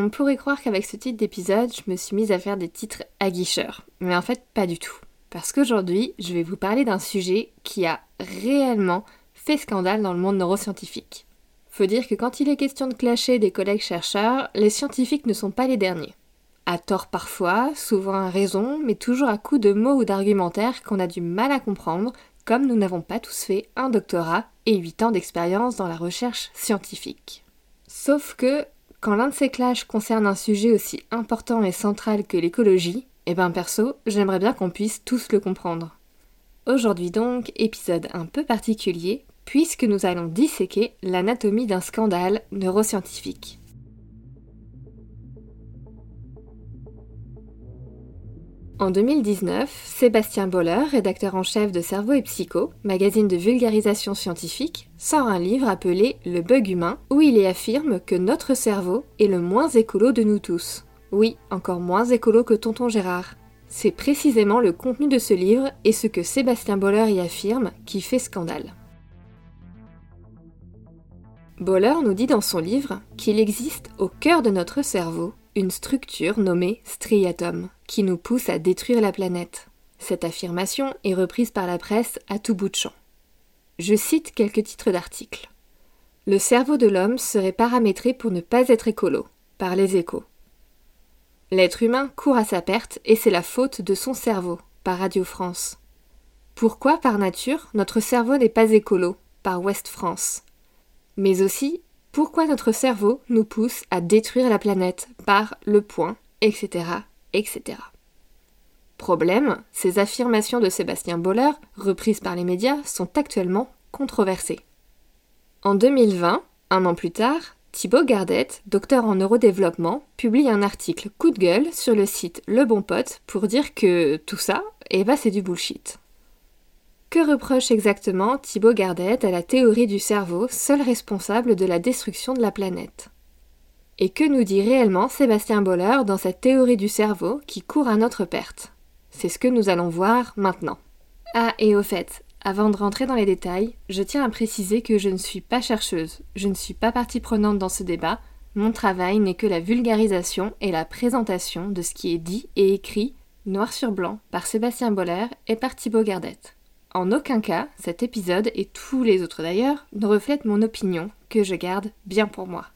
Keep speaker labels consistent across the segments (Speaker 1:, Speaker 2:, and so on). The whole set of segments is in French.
Speaker 1: on pourrait croire qu'avec ce titre d'épisode, je me suis mise à faire des titres aguicheurs. Mais en fait, pas du tout. Parce qu'aujourd'hui, je vais vous parler d'un sujet qui a réellement fait scandale dans le monde neuroscientifique. Faut dire que quand il est question de clasher des collègues chercheurs, les scientifiques ne sont pas les derniers. À tort parfois, souvent à raison, mais toujours à coup de mots ou d'argumentaires qu'on a du mal à comprendre, comme nous n'avons pas tous fait un doctorat et 8 ans d'expérience dans la recherche scientifique. Sauf que quand l'un de ces clashs concerne un sujet aussi important et central que l'écologie, eh ben perso, j'aimerais bien qu'on puisse tous le comprendre. Aujourd'hui donc, épisode un peu particulier, puisque nous allons disséquer l'anatomie d'un scandale neuroscientifique. En 2019, Sébastien Boller, rédacteur en chef de Cerveau et Psycho, magazine de vulgarisation scientifique, sort un livre appelé Le bug humain, où il y affirme que notre cerveau est le moins écolo de nous tous. Oui, encore moins écolo que Tonton Gérard. C'est précisément le contenu de ce livre et ce que Sébastien Boller y affirme qui fait scandale. Boller nous dit dans son livre qu'il existe au cœur de notre cerveau une structure nommée striatum qui nous pousse à détruire la planète. Cette affirmation est reprise par la presse à tout bout de champ. Je cite quelques titres d'articles. Le cerveau de l'homme serait paramétré pour ne pas être écolo, par les échos. L'être humain court à sa perte et c'est la faute de son cerveau, par Radio France. Pourquoi, par nature, notre cerveau n'est pas écolo, par Ouest France? Mais aussi, pourquoi notre cerveau nous pousse à détruire la planète, par Le Point, etc., etc. Problème, ces affirmations de Sébastien Boller, reprises par les médias, sont actuellement controversées. En 2020, un an plus tard, Thibaut Gardet, docteur en neurodéveloppement, publie un article coup de gueule sur le site Le Bon Pote pour dire que tout ça, eh ben c'est du bullshit. Que reproche exactement Thibaut Gardet à la théorie du cerveau, seul responsable de la destruction de la planète? Et que nous dit réellement Sébastien Boller dans cette théorie du cerveau qui court à notre perte? C'est ce que nous allons voir maintenant. Ah, et au fait, avant de rentrer dans les détails, je tiens à préciser que je ne suis pas chercheuse, je ne suis pas partie prenante dans ce débat, mon travail n'est que la vulgarisation et la présentation de ce qui est dit et écrit, noir sur blanc, par Sébastien Boller et par Thibaut Gardet. En aucun cas, cet épisode, et tous les autres d'ailleurs, ne reflètent mon opinion, que je garde bien pour moi.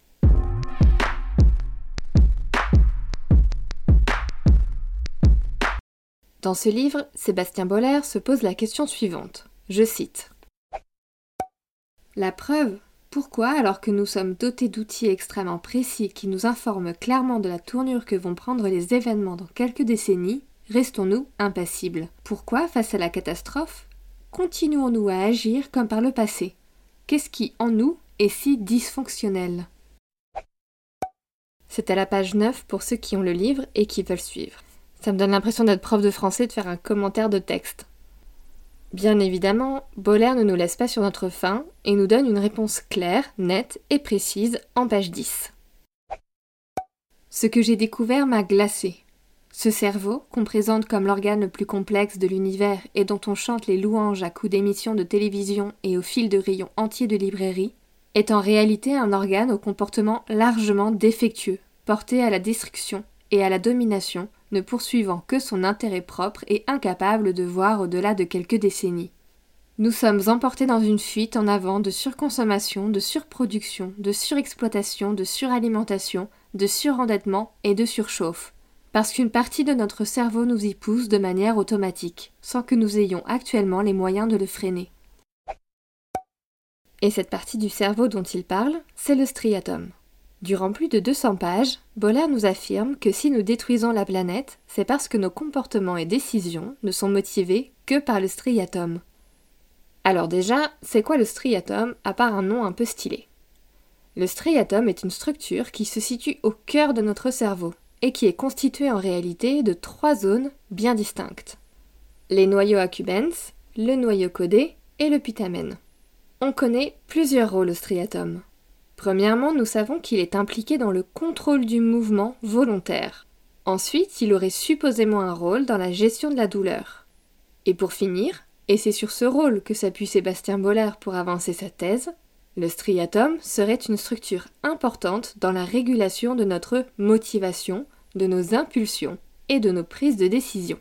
Speaker 1: Dans ce livre, Sébastien Boller se pose la question suivante. Je cite. La preuve Pourquoi, alors que nous sommes dotés d'outils extrêmement précis qui nous informent clairement de la tournure que vont prendre les événements dans quelques décennies, restons-nous impassibles Pourquoi, face à la catastrophe, continuons-nous à agir comme par le passé Qu'est-ce qui, en nous, est si dysfonctionnel? C'est à la page 9 pour ceux qui ont le livre et qui veulent suivre. Ça me donne l'impression d'être prof de français de faire un commentaire de texte. Bien évidemment, Boller ne nous laisse pas sur notre faim et nous donne une réponse claire, nette et précise en page 10. Ce que j'ai découvert m'a glacé. Ce cerveau, qu'on présente comme l'organe le plus complexe de l'univers et dont on chante les louanges à coups d'émissions de télévision et au fil de rayons entiers de librairies, est en réalité un organe au comportement largement défectueux, porté à la destruction et à la domination ne poursuivant que son intérêt propre et incapable de voir au-delà de quelques décennies. Nous sommes emportés dans une fuite en avant de surconsommation, de surproduction, de surexploitation, de suralimentation, de surendettement et de surchauffe, parce qu'une partie de notre cerveau nous y pousse de manière automatique, sans que nous ayons actuellement les moyens de le freiner. Et cette partie du cerveau dont il parle, c'est le striatum. Durant plus de 200 pages, Boller nous affirme que si nous détruisons la planète, c'est parce que nos comportements et décisions ne sont motivés que par le striatum. Alors déjà, c'est quoi le striatum à part un nom un peu stylé? Le striatum est une structure qui se situe au cœur de notre cerveau, et qui est constitué en réalité de trois zones bien distinctes. Les noyaux accumbens, le noyau codé et le putamen. On connaît plusieurs rôles au striatum. Premièrement, nous savons qu'il est impliqué dans le contrôle du mouvement volontaire. Ensuite, il aurait supposément un rôle dans la gestion de la douleur. Et pour finir, et c'est sur ce rôle que s'appuie Sébastien Boller pour avancer sa thèse, le striatum serait une structure importante dans la régulation de notre motivation, de nos impulsions et de nos prises de décision.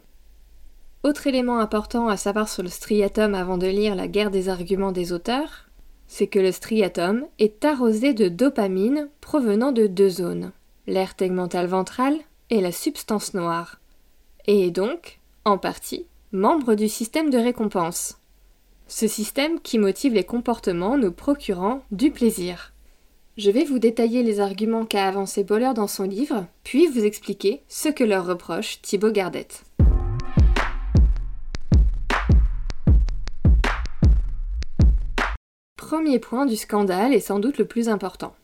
Speaker 1: Autre élément important à savoir sur le striatum avant de lire la guerre des arguments des auteurs, c'est que le striatum est arrosé de dopamine provenant de deux zones, l'air tegmental ventral et la substance noire, et est donc, en partie, membre du système de récompense. Ce système qui motive les comportements nous procurant du plaisir. Je vais vous détailler les arguments qu'a avancé Boller dans son livre, puis vous expliquer ce que leur reproche Thibaut Gardette. Premier point du scandale et sans doute le plus important.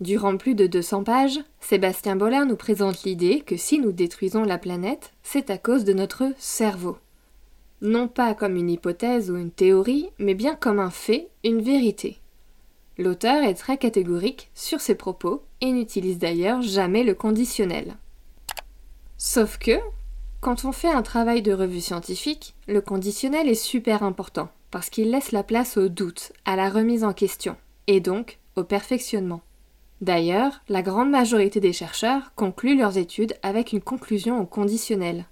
Speaker 1: Durant plus de 200 pages, Sébastien Boller nous présente l'idée que si nous détruisons la planète, c'est à cause de notre cerveau non pas comme une hypothèse ou une théorie, mais bien comme un fait, une vérité. L'auteur est très catégorique sur ses propos et n'utilise d'ailleurs jamais le conditionnel. Sauf que, quand on fait un travail de revue scientifique, le conditionnel est super important, parce qu'il laisse la place au doute, à la remise en question, et donc au perfectionnement. D'ailleurs, la grande majorité des chercheurs concluent leurs études avec une conclusion au conditionnel.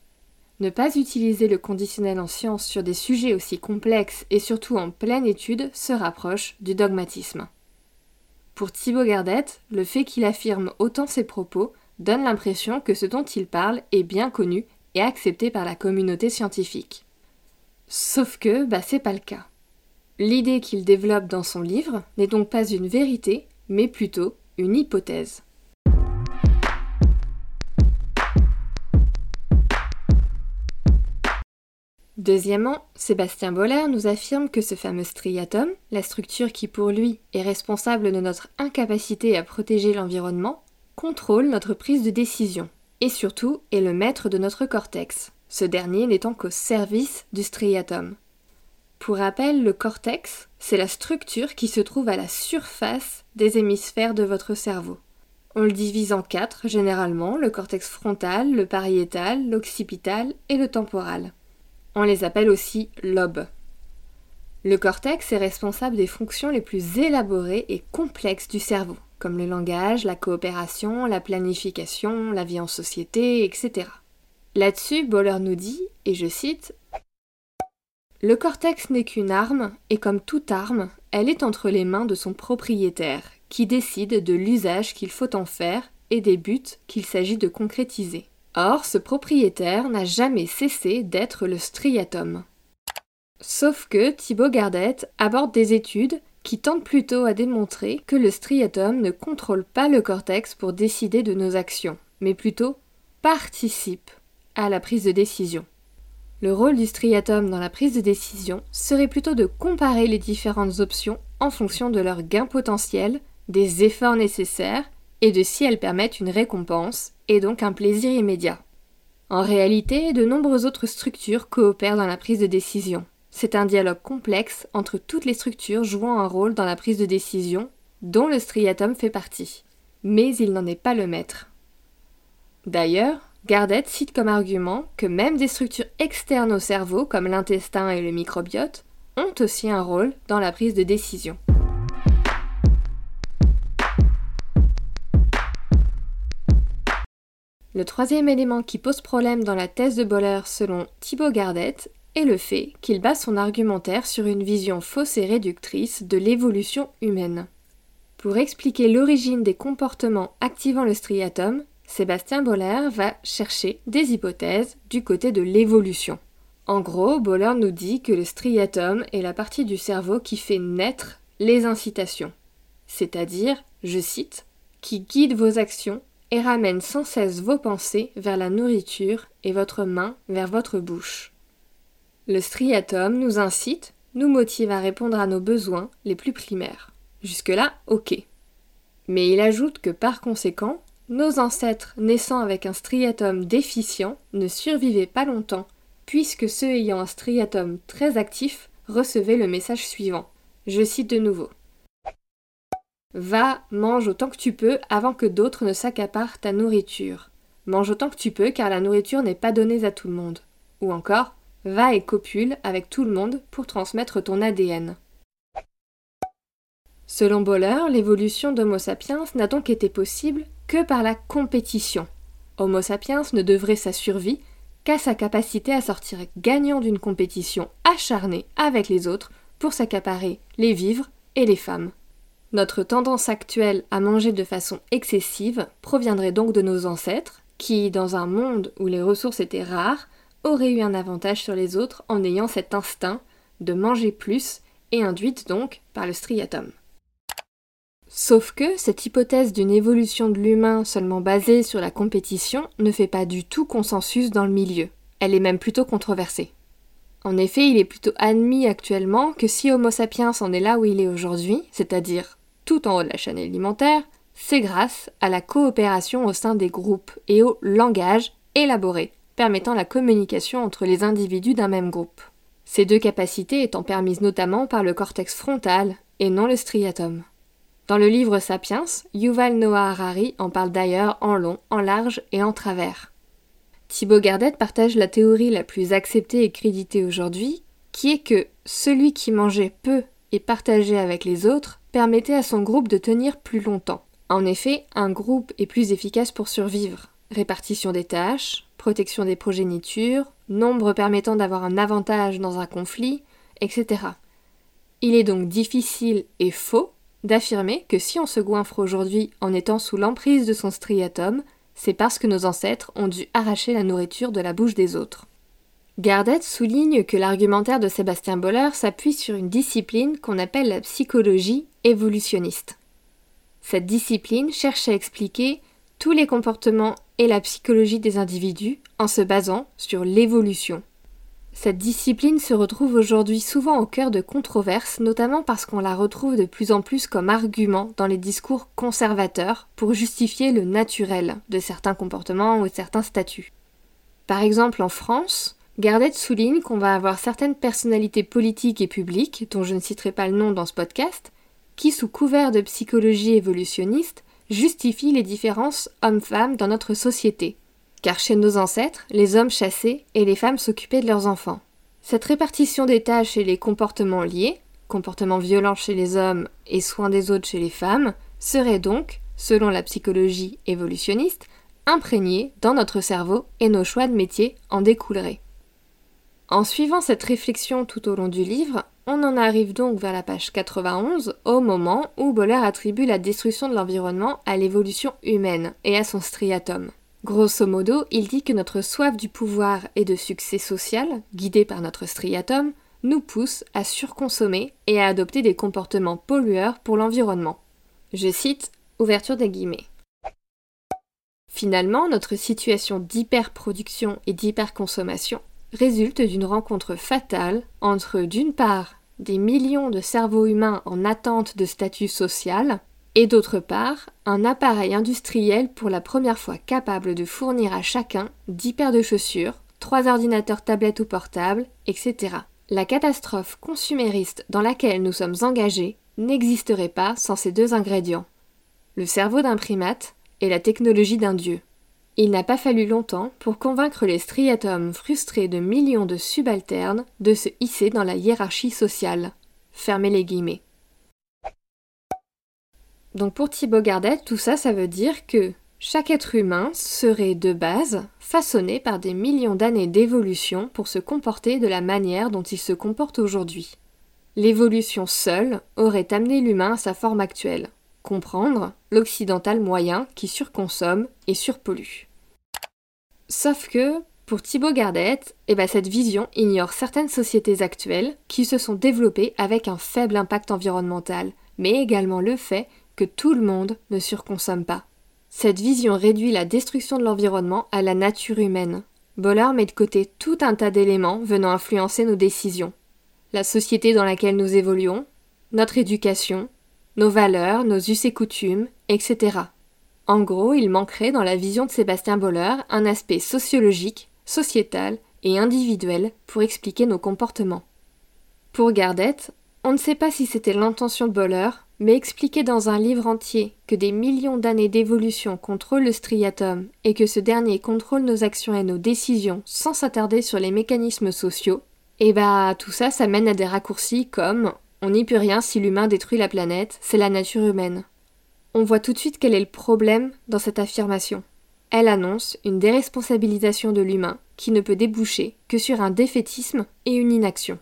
Speaker 1: Ne pas utiliser le conditionnel en science sur des sujets aussi complexes et surtout en pleine étude se rapproche du dogmatisme. Pour Thibaut Gardette, le fait qu'il affirme autant ses propos donne l'impression que ce dont il parle est bien connu et accepté par la communauté scientifique. Sauf que, bah, c'est pas le cas. L'idée qu'il développe dans son livre n'est donc pas une vérité, mais plutôt une hypothèse. Deuxièmement, Sébastien Boller nous affirme que ce fameux striatum, la structure qui pour lui est responsable de notre incapacité à protéger l'environnement, contrôle notre prise de décision, et surtout est le maître de notre cortex, ce dernier n'étant qu'au service du striatum. Pour rappel, le cortex, c'est la structure qui se trouve à la surface des hémisphères de votre cerveau. On le divise en quatre généralement, le cortex frontal, le pariétal, l'occipital et le temporal. On les appelle aussi lobes. Le cortex est responsable des fonctions les plus élaborées et complexes du cerveau, comme le langage, la coopération, la planification, la vie en société, etc. Là-dessus, Boller nous dit, et je cite, Le cortex n'est qu'une arme, et comme toute arme, elle est entre les mains de son propriétaire, qui décide de l'usage qu'il faut en faire et des buts qu'il s'agit de concrétiser. Or, ce propriétaire n'a jamais cessé d'être le striatum. Sauf que Thibaut Gardette aborde des études qui tentent plutôt à démontrer que le striatum ne contrôle pas le cortex pour décider de nos actions, mais plutôt participe à la prise de décision. Le rôle du striatum dans la prise de décision serait plutôt de comparer les différentes options en fonction de leur gain potentiel, des efforts nécessaires et de si elles permettent une récompense et donc un plaisir immédiat. En réalité, de nombreuses autres structures coopèrent dans la prise de décision. C'est un dialogue complexe entre toutes les structures jouant un rôle dans la prise de décision, dont le striatum fait partie. Mais il n'en est pas le maître. D'ailleurs, Gardette cite comme argument que même des structures externes au cerveau, comme l'intestin et le microbiote, ont aussi un rôle dans la prise de décision. Le troisième élément qui pose problème dans la thèse de Boller selon Thibaut Gardette est le fait qu'il base son argumentaire sur une vision fausse et réductrice de l'évolution humaine. Pour expliquer l'origine des comportements activant le striatum, Sébastien Boller va chercher des hypothèses du côté de l'évolution. En gros, Boller nous dit que le striatum est la partie du cerveau qui fait naître les incitations, c'est-à-dire, je cite, qui guide vos actions et ramène sans cesse vos pensées vers la nourriture et votre main vers votre bouche. Le striatum nous incite, nous motive à répondre à nos besoins les plus primaires. Jusque-là, ok. Mais il ajoute que par conséquent, nos ancêtres naissant avec un striatum déficient ne survivaient pas longtemps, puisque ceux ayant un striatum très actif recevaient le message suivant. Je cite de nouveau. Va, mange autant que tu peux avant que d'autres ne s'accaparent ta nourriture. Mange autant que tu peux car la nourriture n'est pas donnée à tout le monde. Ou encore, va et copule avec tout le monde pour transmettre ton ADN. Selon Boller, l'évolution d'Homo sapiens n'a donc été possible que par la compétition. Homo sapiens ne devrait sa survie qu'à sa capacité à sortir gagnant d'une compétition acharnée avec les autres pour s'accaparer les vivres et les femmes. Notre tendance actuelle à manger de façon excessive proviendrait donc de nos ancêtres, qui, dans un monde où les ressources étaient rares, auraient eu un avantage sur les autres en ayant cet instinct de manger plus et induite donc par le striatum. Sauf que cette hypothèse d'une évolution de l'humain seulement basée sur la compétition ne fait pas du tout consensus dans le milieu. Elle est même plutôt controversée. En effet, il est plutôt admis actuellement que si Homo sapiens en est là où il est aujourd'hui, c'est-à-dire tout en haut de la chaîne alimentaire, c'est grâce à la coopération au sein des groupes et au langage élaboré, permettant la communication entre les individus d'un même groupe. Ces deux capacités étant permises notamment par le cortex frontal et non le striatum. Dans le livre Sapiens, Yuval Noah Harari en parle d'ailleurs en long, en large et en travers. Thibaut Gardet partage la théorie la plus acceptée et créditée aujourd'hui, qui est que celui qui mangeait peu et partageait avec les autres permettait à son groupe de tenir plus longtemps. En effet, un groupe est plus efficace pour survivre. Répartition des tâches, protection des progénitures, nombre permettant d'avoir un avantage dans un conflit, etc. Il est donc difficile et faux d'affirmer que si on se goinfre aujourd'hui en étant sous l'emprise de son striatum, c'est parce que nos ancêtres ont dû arracher la nourriture de la bouche des autres. Gardet souligne que l'argumentaire de Sébastien Boller s'appuie sur une discipline qu'on appelle la psychologie évolutionniste. Cette discipline cherche à expliquer tous les comportements et la psychologie des individus en se basant sur l'évolution. Cette discipline se retrouve aujourd'hui souvent au cœur de controverses, notamment parce qu'on la retrouve de plus en plus comme argument dans les discours conservateurs pour justifier le naturel de certains comportements ou de certains statuts. Par exemple, en France, Gardet souligne qu'on va avoir certaines personnalités politiques et publiques, dont je ne citerai pas le nom dans ce podcast, qui, sous couvert de psychologie évolutionniste, justifient les différences hommes-femmes dans notre société. Car chez nos ancêtres, les hommes chassaient et les femmes s'occupaient de leurs enfants. Cette répartition des tâches et les comportements liés, comportements violents chez les hommes et soins des autres chez les femmes, serait donc, selon la psychologie évolutionniste, imprégnée dans notre cerveau et nos choix de métier en découleraient. En suivant cette réflexion tout au long du livre, on en arrive donc vers la page 91, au moment où Boller attribue la destruction de l'environnement à l'évolution humaine et à son striatum. Grosso modo, il dit que notre soif du pouvoir et de succès social, guidée par notre striatum, nous pousse à surconsommer et à adopter des comportements pollueurs pour l'environnement. Je cite ouverture des guillemets. Finalement, notre situation d'hyperproduction et d'hyperconsommation résulte d'une rencontre fatale entre, d'une part, des millions de cerveaux humains en attente de statut social, et d'autre part, un appareil industriel pour la première fois capable de fournir à chacun 10 paires de chaussures, 3 ordinateurs tablettes ou portables, etc. La catastrophe consumériste dans laquelle nous sommes engagés n'existerait pas sans ces deux ingrédients. Le cerveau d'un primate et la technologie d'un dieu. Il n'a pas fallu longtemps pour convaincre les striatomes frustrés de millions de subalternes de se hisser dans la hiérarchie sociale. Fermez les guillemets. Donc pour Thibaut Gardet, tout ça, ça veut dire que chaque être humain serait de base façonné par des millions d'années d'évolution pour se comporter de la manière dont il se comporte aujourd'hui. L'évolution seule aurait amené l'humain à sa forme actuelle, comprendre l'occidental moyen qui surconsomme et surpollue. Sauf que, pour Thibaut Gardet, eh ben cette vision ignore certaines sociétés actuelles qui se sont développées avec un faible impact environnemental, mais également le fait que tout le monde ne surconsomme pas. Cette vision réduit la destruction de l'environnement à la nature humaine. Bollard met de côté tout un tas d'éléments venant influencer nos décisions. La société dans laquelle nous évoluons, notre éducation, nos valeurs, nos us et coutumes, etc. En gros, il manquerait dans la vision de Sébastien Boller un aspect sociologique, sociétal et individuel pour expliquer nos comportements. Pour Gardette, on ne sait pas si c'était l'intention de Boller, mais expliquer dans un livre entier que des millions d'années d'évolution contrôlent le striatum et que ce dernier contrôle nos actions et nos décisions sans s'attarder sur les mécanismes sociaux, et eh bah tout ça, ça mène à des raccourcis comme on n'y peut rien si l'humain détruit la planète, c'est la nature humaine. On voit tout de suite quel est le problème dans cette affirmation. Elle annonce une déresponsabilisation de l'humain qui ne peut déboucher que sur un défaitisme et une inaction.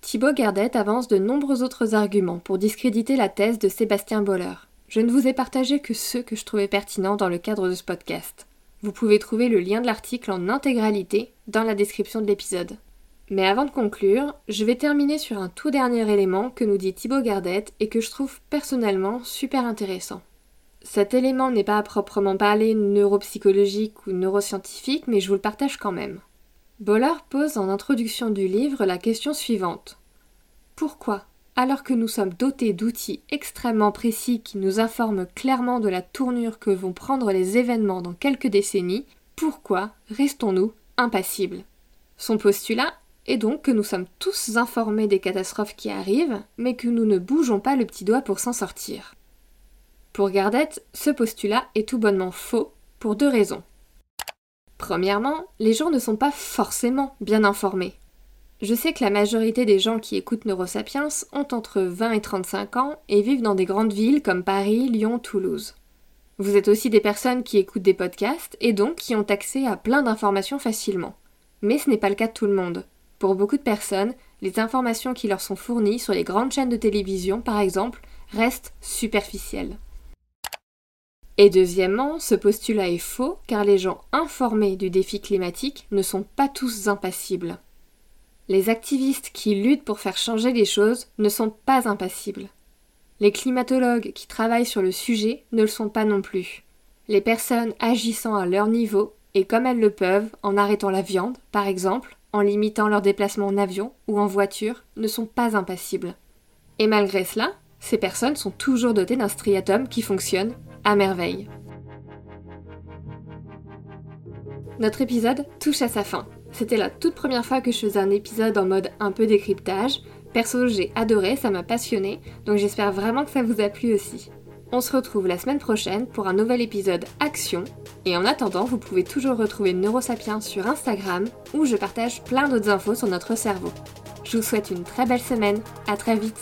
Speaker 1: Thibaut Gardette avance de nombreux autres arguments pour discréditer la thèse de Sébastien Boller. Je ne vous ai partagé que ceux que je trouvais pertinents dans le cadre de ce podcast. Vous pouvez trouver le lien de l'article en intégralité dans la description de l'épisode. Mais avant de conclure, je vais terminer sur un tout dernier élément que nous dit Thibaut Gardette et que je trouve personnellement super intéressant. Cet élément n'est pas à proprement parler neuropsychologique ou neuroscientifique, mais je vous le partage quand même. Boller pose en introduction du livre la question suivante. Pourquoi alors que nous sommes dotés d'outils extrêmement précis qui nous informent clairement de la tournure que vont prendre les événements dans quelques décennies, pourquoi restons-nous impassibles? Son postulat est donc que nous sommes tous informés des catastrophes qui arrivent, mais que nous ne bougeons pas le petit doigt pour s'en sortir. Pour Gardette, ce postulat est tout bonnement faux pour deux raisons. Premièrement, les gens ne sont pas forcément bien informés. Je sais que la majorité des gens qui écoutent Neurosapiens ont entre 20 et 35 ans et vivent dans des grandes villes comme Paris, Lyon, Toulouse. Vous êtes aussi des personnes qui écoutent des podcasts et donc qui ont accès à plein d'informations facilement. Mais ce n'est pas le cas de tout le monde. Pour beaucoup de personnes, les informations qui leur sont fournies sur les grandes chaînes de télévision, par exemple, restent superficielles. Et deuxièmement, ce postulat est faux car les gens informés du défi climatique ne sont pas tous impassibles. Les activistes qui luttent pour faire changer les choses ne sont pas impassibles. Les climatologues qui travaillent sur le sujet ne le sont pas non plus. Les personnes agissant à leur niveau et comme elles le peuvent, en arrêtant la viande, par exemple, en limitant leurs déplacements en avion ou en voiture, ne sont pas impassibles. Et malgré cela, ces personnes sont toujours dotées d'un striatum qui fonctionne à merveille. Notre épisode touche à sa fin. C'était la toute première fois que je faisais un épisode en mode un peu décryptage. Perso, j'ai adoré, ça m'a passionné, donc j'espère vraiment que ça vous a plu aussi. On se retrouve la semaine prochaine pour un nouvel épisode Action. Et en attendant, vous pouvez toujours retrouver Neurosapiens sur Instagram où je partage plein d'autres infos sur notre cerveau. Je vous souhaite une très belle semaine, à très vite